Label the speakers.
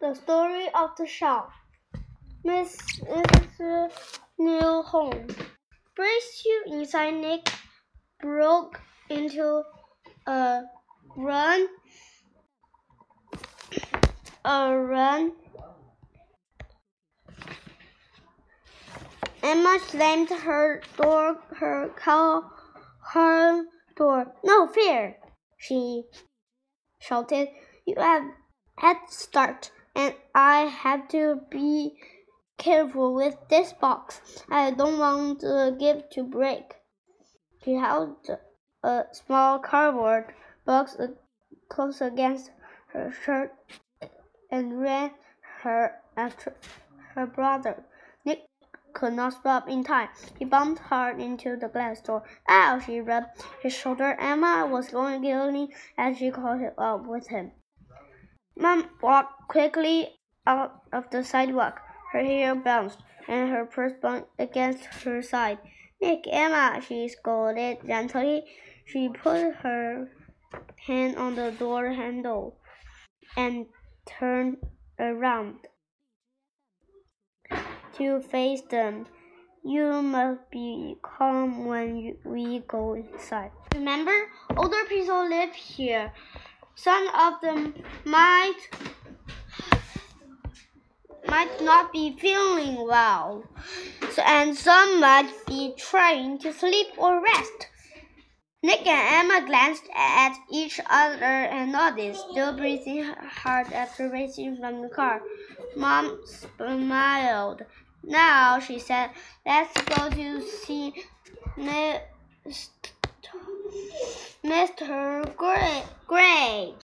Speaker 1: The story of the shop. Mrs. New home. Brace you inside Nick broke into a run a run Emma slammed her door her car, her door. No fear, she shouted. You have head start and I have to be careful with this box. I don't want the gift to break. She held a small cardboard box close against her shirt and ran her after her brother. Nick could not stop in time. He bumped hard into the glass door. Ow! She rubbed his shoulder. Emma was going giggling as she caught up with him. Mom walked quickly out of the sidewalk. Her hair bounced, and her purse bumped against her side. Nick, Emma, she scolded gently. She put her hand on the door handle and turned around to face them. You must be calm when we go inside. Remember, older people live here. Some of them might might not be feeling well, and some might be trying to sleep or rest. Nick and Emma glanced at each other and nodded, still breathing hard after racing from the car. Mom smiled. Now, she said, let's go to see Mr. Gray.